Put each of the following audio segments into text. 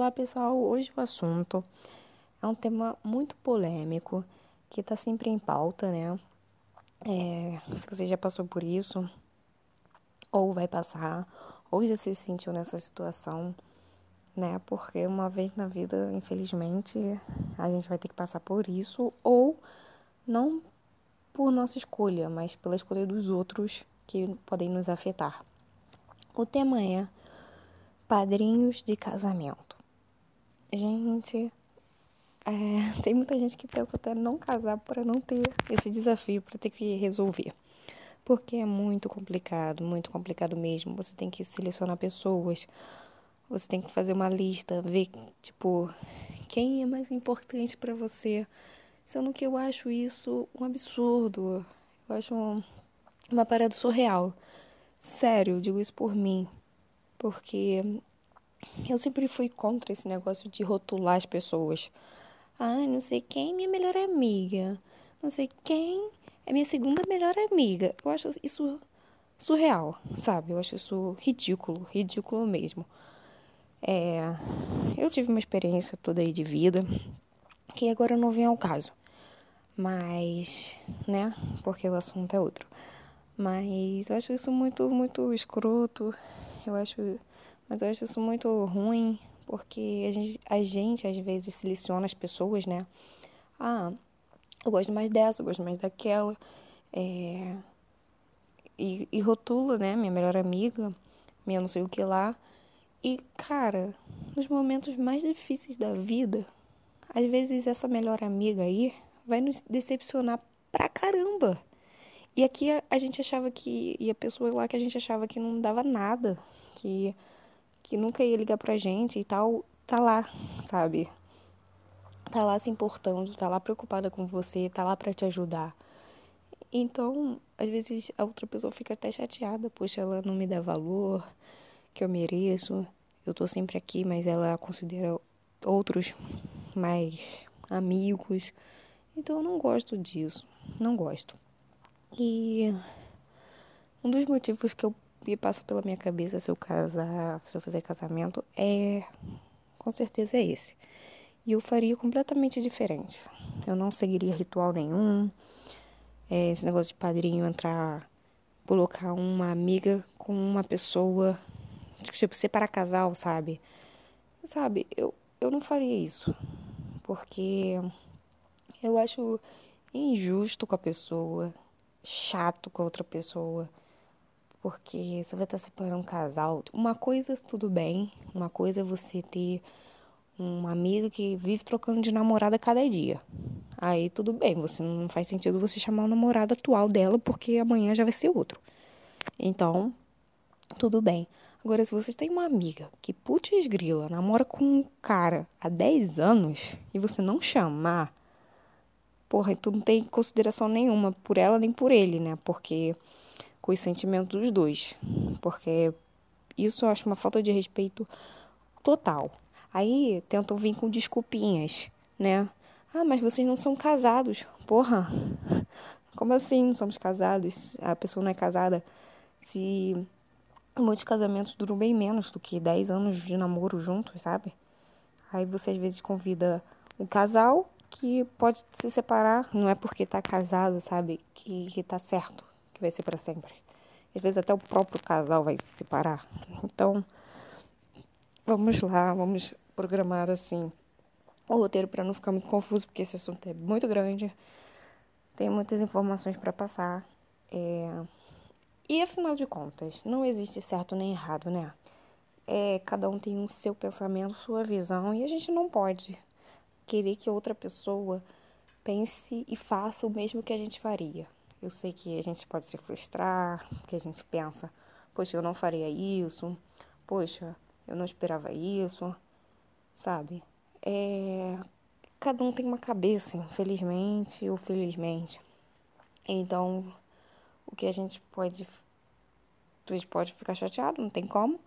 Olá pessoal, hoje o assunto é um tema muito polêmico que está sempre em pauta, né? É, se você já passou por isso, ou vai passar, ou já se sentiu nessa situação, né? Porque uma vez na vida, infelizmente, a gente vai ter que passar por isso, ou não por nossa escolha, mas pela escolha dos outros que podem nos afetar. O tema é padrinhos de casamento. Gente, é, tem muita gente que pensa até não casar para não ter esse desafio, para ter que resolver. Porque é muito complicado, muito complicado mesmo. Você tem que selecionar pessoas, você tem que fazer uma lista, ver, tipo, quem é mais importante para você. Sendo que eu acho isso um absurdo. Eu acho um, uma parada surreal. Sério, digo isso por mim. Porque eu sempre fui contra esse negócio de rotular as pessoas. Ai, não sei quem é minha melhor amiga. Não sei quem é minha segunda melhor amiga. Eu acho isso surreal, sabe? Eu acho isso ridículo, ridículo mesmo. É, eu tive uma experiência toda aí de vida que agora não vem ao caso. Mas, né? Porque o assunto é outro. Mas eu acho isso muito, muito escroto. Eu acho mas eu acho isso muito ruim, porque a gente, a gente às vezes seleciona as pessoas, né? Ah, eu gosto mais dessa, eu gosto mais daquela. É... E, e rotula, né? Minha melhor amiga, minha não sei o que lá. E, cara, nos momentos mais difíceis da vida, às vezes essa melhor amiga aí vai nos decepcionar pra caramba. E aqui a, a gente achava que. E a pessoa lá que a gente achava que não dava nada, que que nunca ia ligar pra gente e tal, tá lá, sabe? Tá lá se importando, tá lá preocupada com você, tá lá para te ajudar. Então, às vezes a outra pessoa fica até chateada, poxa, ela não me dá valor que eu mereço. Eu tô sempre aqui, mas ela considera outros mais amigos. Então eu não gosto disso, não gosto. E um dos motivos que eu que passa pela minha cabeça se eu casar, se eu fazer casamento, é com certeza é esse. E eu faria completamente diferente. Eu não seguiria ritual nenhum. É, esse negócio de padrinho entrar, colocar uma amiga com uma pessoa, tipo, separar casal, sabe? Sabe, eu, eu não faria isso. Porque eu acho injusto com a pessoa, chato com a outra pessoa porque você vai estar separando um casal. Uma coisa tudo bem, uma coisa é você ter uma amiga que vive trocando de namorada cada dia. Aí tudo bem, você não faz sentido você chamar o namorado atual dela porque amanhã já vai ser outro. Então, tudo bem. Agora, se você tem uma amiga que, putz grila, namora com um cara há 10 anos e você não chamar, porra, tu não tem consideração nenhuma por ela nem por ele, né? Porque com os sentimentos dos dois, porque isso eu acho uma falta de respeito total. Aí tentam vir com desculpinhas, né? Ah, mas vocês não são casados. Porra, como assim não somos casados? A pessoa não é casada. Se muitos casamentos duram bem menos do que 10 anos de namoro juntos, sabe? Aí você às vezes convida o casal que pode se separar, não é porque tá casado, sabe? Que, que tá certo que vai ser para sempre. Às vezes até o próprio casal vai se separar. Então, vamos lá, vamos programar assim o roteiro para não ficar muito confuso, porque esse assunto é muito grande. Tem muitas informações para passar. É... E afinal de contas, não existe certo nem errado, né? É, cada um tem o um seu pensamento, sua visão, e a gente não pode querer que outra pessoa pense e faça o mesmo que a gente faria. Eu sei que a gente pode se frustrar, porque a gente pensa, poxa, eu não faria isso, poxa, eu não esperava isso, sabe? É, cada um tem uma cabeça, infelizmente ou felizmente. Então, o que a gente pode. A gente pode ficar chateado, não tem como.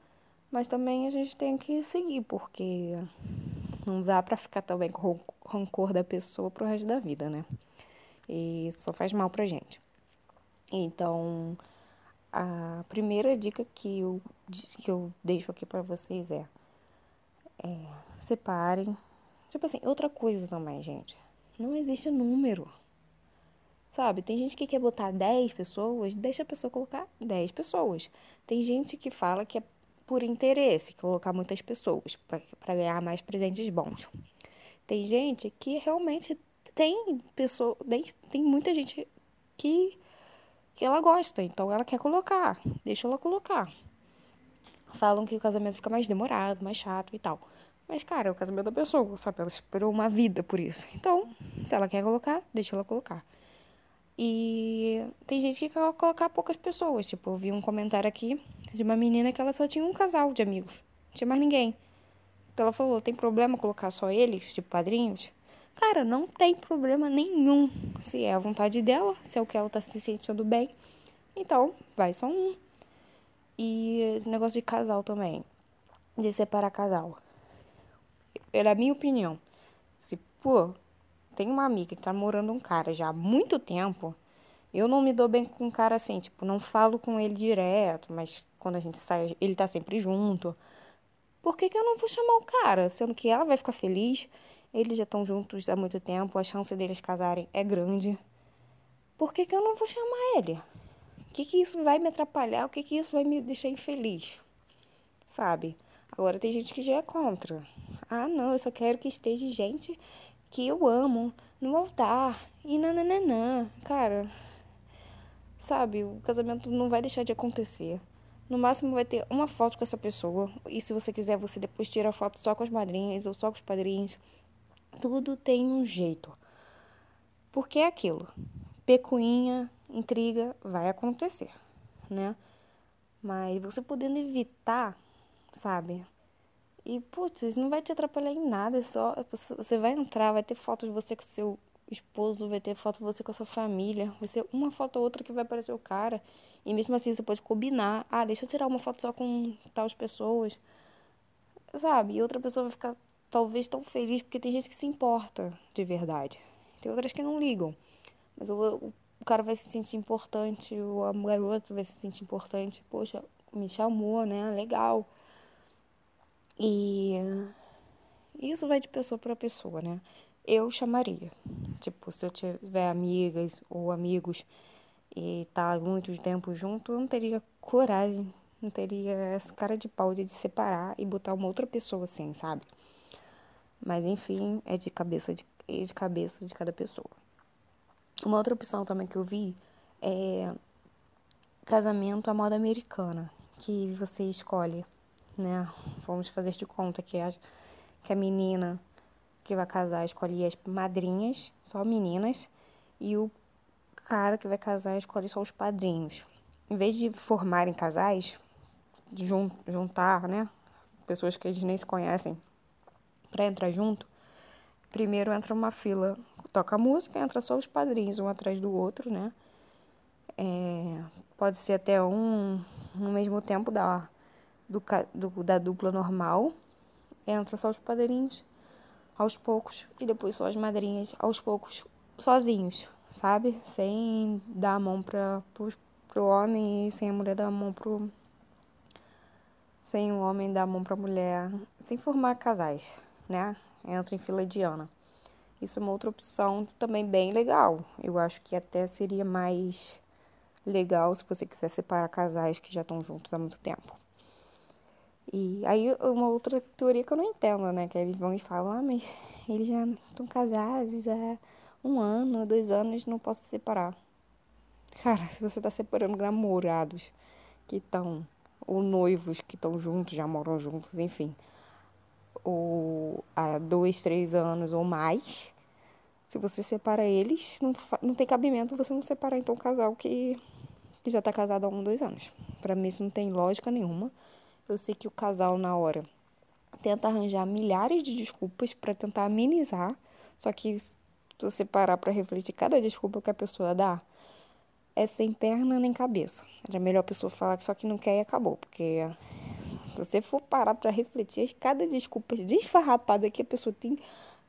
Mas também a gente tem que seguir, porque não dá pra ficar também com rancor da pessoa pro resto da vida, né? E só faz mal pra gente. Então, a primeira dica que eu, que eu deixo aqui para vocês é, é separem. Tipo assim, outra coisa também, gente. Não existe número. Sabe? Tem gente que quer botar 10 pessoas, deixa a pessoa colocar 10 pessoas. Tem gente que fala que é por interesse colocar muitas pessoas para ganhar mais presentes bons. Tem gente que realmente tem pessoa, tem, tem muita gente que que ela gosta, então ela quer colocar, deixa ela colocar. Falam que o casamento fica mais demorado, mais chato e tal. Mas, cara, é o casamento da pessoa, sabe? Ela esperou uma vida por isso. Então, se ela quer colocar, deixa ela colocar. E tem gente que quer colocar poucas pessoas. Tipo, eu vi um comentário aqui de uma menina que ela só tinha um casal de amigos. Não tinha mais ninguém. Então ela falou, tem problema colocar só eles, tipo padrinhos? Cara, não tem problema nenhum. Se é a vontade dela, se é o que ela tá se sentindo bem. Então, vai só um. E esse negócio de casal também. De separar casal. Era minha opinião. Se, pô, tem uma amiga que tá morando um cara já há muito tempo. Eu não me dou bem com um cara assim, tipo, não falo com ele direto, mas quando a gente sai, ele tá sempre junto. Por que, que eu não vou chamar o cara? Sendo que ela vai ficar feliz, eles já estão juntos há muito tempo, a chance deles casarem é grande. Por que, que eu não vou chamar ele? O que, que isso vai me atrapalhar? O que, que isso vai me deixar infeliz? Sabe? Agora tem gente que já é contra. Ah, não, eu só quero que esteja gente que eu amo no altar. E nananã. Cara, sabe, o casamento não vai deixar de acontecer. No máximo vai ter uma foto com essa pessoa. E se você quiser, você depois tira a foto só com as madrinhas ou só com os padrinhos. Tudo tem um jeito. Porque é aquilo. Pecuinha, intriga, vai acontecer, né? Mas você podendo evitar, sabe? E, putz, não vai te atrapalhar em nada, é só. Você vai entrar, vai ter foto de você com seu esposo, vai ter foto de você com a sua família, vai ser uma foto ou outra que vai aparecer o cara. E mesmo assim você pode combinar. Ah, deixa eu tirar uma foto só com tais pessoas. Sabe? E outra pessoa vai ficar talvez tão feliz porque tem gente que se importa de verdade. Tem outras que não ligam. Mas o, o, cara vai se sentir importante, o a garota vai se sentir importante. Poxa, me chamou, né? Legal. E isso vai de pessoa para pessoa, né? Eu chamaria. Tipo, se eu tiver amigas ou amigos e tá muito tempo junto, eu não teria coragem, não teria essa cara de pau de separar e botar uma outra pessoa assim, sabe? Mas enfim, é de cabeça de, é de cabeça de cada pessoa. Uma outra opção também que eu vi é casamento à moda americana, que você escolhe né? Vamos fazer de conta que a, que a menina que vai casar escolhe as madrinhas, só meninas, e o cara que vai casar escolhe só os padrinhos. Em vez de formarem casais, jun, juntar, né? Pessoas que eles nem se conhecem para entrar junto, primeiro entra uma fila, toca música, entra só os padrinhos, um atrás do outro, né? É, pode ser até um no mesmo tempo da do, do, da dupla normal, entra só os padrinhos aos poucos e depois só as madrinhas aos poucos sozinhos, sabe? Sem dar a mão para pro, homem e sem a mulher dar a mão pro sem o homem dar a mão para a mulher, sem formar casais, né? Entra em fila de Ana. Isso é uma outra opção também bem legal. Eu acho que até seria mais legal se você quiser separar casais que já estão juntos há muito tempo. E aí uma outra teoria que eu não entendo, né? Que eles vão e falam, ah, mas eles já estão casados há um ano, dois anos, não posso separar. Cara, se você tá separando namorados que estão, ou noivos que estão juntos, já moram juntos, enfim, ou há dois, três anos ou mais, se você separa eles, não, não tem cabimento você não separar então um casal que, que já tá casado há um, dois anos. Para mim isso não tem lógica nenhuma. Eu sei que o casal, na hora, tenta arranjar milhares de desculpas para tentar amenizar, só que se você parar para refletir cada desculpa que a pessoa dá, é sem perna nem cabeça. Era melhor a pessoa falar que só que não quer e acabou, porque se você for parar para refletir, cada desculpa desfarrapada que a pessoa tem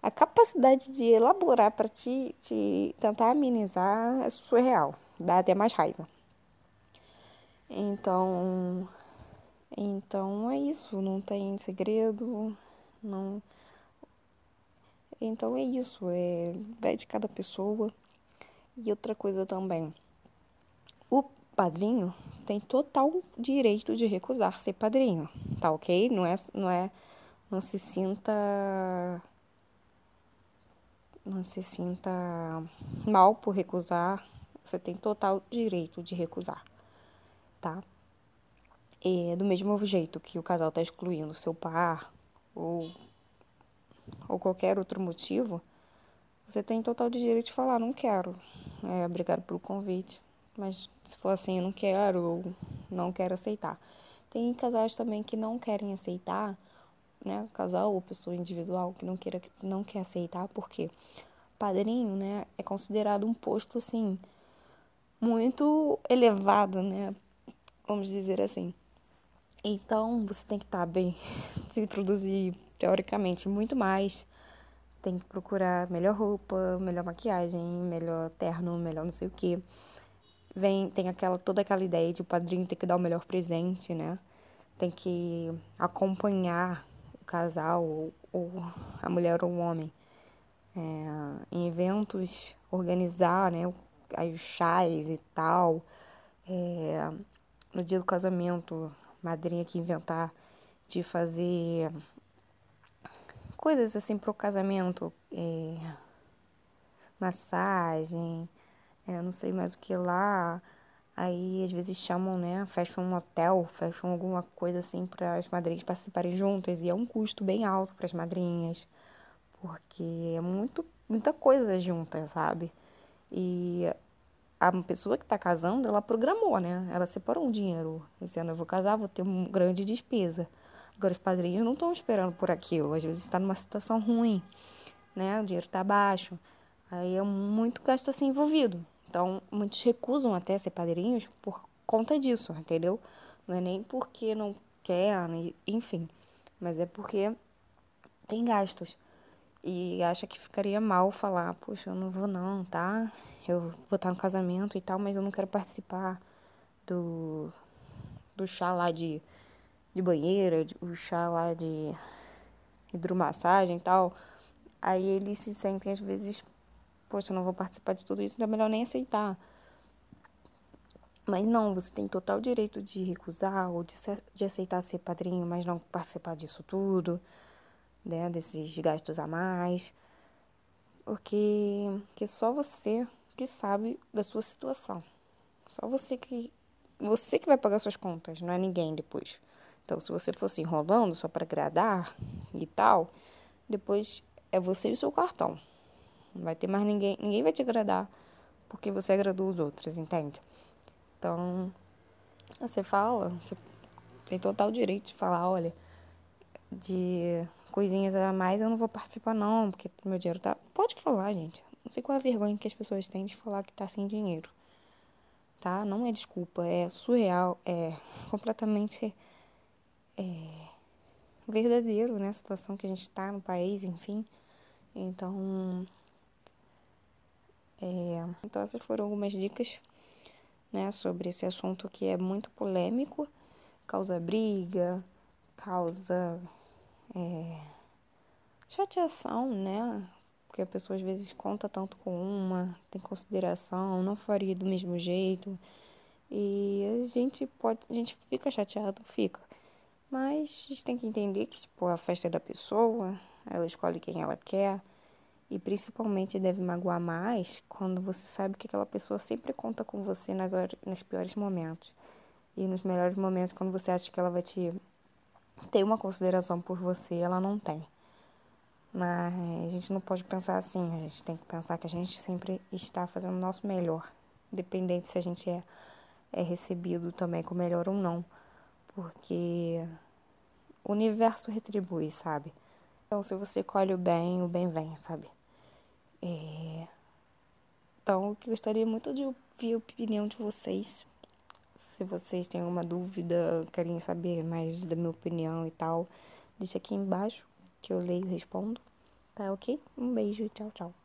a capacidade de elaborar para te, te tentar amenizar é surreal. Dá até mais raiva. Então, então é isso, não tem segredo, não Então é isso, é, vai de cada pessoa. E outra coisa também, padrinho tem total direito de recusar ser padrinho, tá ok? Não é, não é, não se sinta, não se sinta mal por recusar. Você tem total direito de recusar, tá? E do mesmo jeito que o casal está excluindo seu par ou ou qualquer outro motivo, você tem total direito de falar, não quero. É, obrigado pelo convite. Mas se for assim, eu não quero ou não quero aceitar. Tem casais também que não querem aceitar, né? Casal ou pessoa individual que não queira não quer aceitar, porque padrinho, né, é considerado um posto assim muito elevado, né? Vamos dizer assim. Então, você tem que estar tá bem, se produzir teoricamente muito mais. Tem que procurar melhor roupa, melhor maquiagem, melhor terno, melhor não sei o que. Vem, tem aquela toda aquela ideia de o padrinho ter que dar o melhor presente, né? Tem que acompanhar o casal ou, ou a mulher ou o homem é, em eventos, organizar, né? Os chás e tal. É, no dia do casamento, madrinha que inventar de fazer coisas assim pro casamento, é, massagem, é, não sei mais o que lá. Aí às vezes chamam, né? Fecham um hotel, fecham alguma coisa assim para as madrinhas participarem juntas e é um custo bem alto para as madrinhas, porque é muito, muita coisa junta, sabe? E a pessoa que está casando, ela programou, né? Ela separou um dinheiro. Esse ano eu vou casar, vou ter uma grande despesa. Agora, os padrinhos não estão esperando por aquilo. Às vezes está numa situação ruim, né? O dinheiro está baixo. Aí é muito gasto assim envolvido. Então, muitos recusam até ser padrinhos por conta disso, entendeu? Não é nem porque não quer, enfim. Mas é porque tem gastos e acha que ficaria mal falar, poxa, eu não vou não, tá? Eu vou estar no casamento e tal, mas eu não quero participar do, do chá lá de, de banheira, o chá lá de hidromassagem e tal. Aí eles se sentem às vezes, poxa, eu não vou participar de tudo isso, então é melhor nem aceitar. Mas não, você tem total direito de recusar ou de, de aceitar ser padrinho, mas não participar disso tudo né, desses gastos a mais, porque que só você que sabe da sua situação. Só você que você que vai pagar suas contas, não é ninguém depois. Então, se você fosse enrolando só para agradar e tal, depois é você e o seu cartão. Não vai ter mais ninguém, ninguém vai te agradar porque você agradou os outros, entende? Então, você fala, você tem total direito de falar, olha, de coisinhas a mais, eu não vou participar não, porque meu dinheiro tá... Pode falar, gente. Não sei qual é a vergonha que as pessoas têm de falar que tá sem dinheiro. Tá? Não é desculpa, é surreal, é completamente é, verdadeiro, né? A situação que a gente tá no país, enfim. Então... É, então essas foram algumas dicas, né, sobre esse assunto que é muito polêmico, causa briga, causa é, chateação, né? Porque a pessoa às vezes conta tanto com uma, tem consideração, não faria do mesmo jeito. E a gente pode, a gente fica chateado, fica. Mas a gente tem que entender que tipo, a festa é da pessoa, ela escolhe quem ela quer. E principalmente deve magoar mais quando você sabe que aquela pessoa sempre conta com você nas, horas, nos piores momentos. E nos melhores momentos, quando você acha que ela vai te ter uma consideração por você, ela não tem. Mas a gente não pode pensar assim, a gente tem que pensar que a gente sempre está fazendo o nosso melhor, independente se a gente é, é recebido também com melhor ou não, porque o universo retribui, sabe? Então, se você colhe o bem, o bem vem, sabe? É... Então, eu gostaria muito de ouvir a opinião de vocês se vocês têm alguma dúvida, querem saber mais da minha opinião e tal, deixa aqui embaixo que eu leio e respondo. Tá ok? Um beijo, tchau, tchau.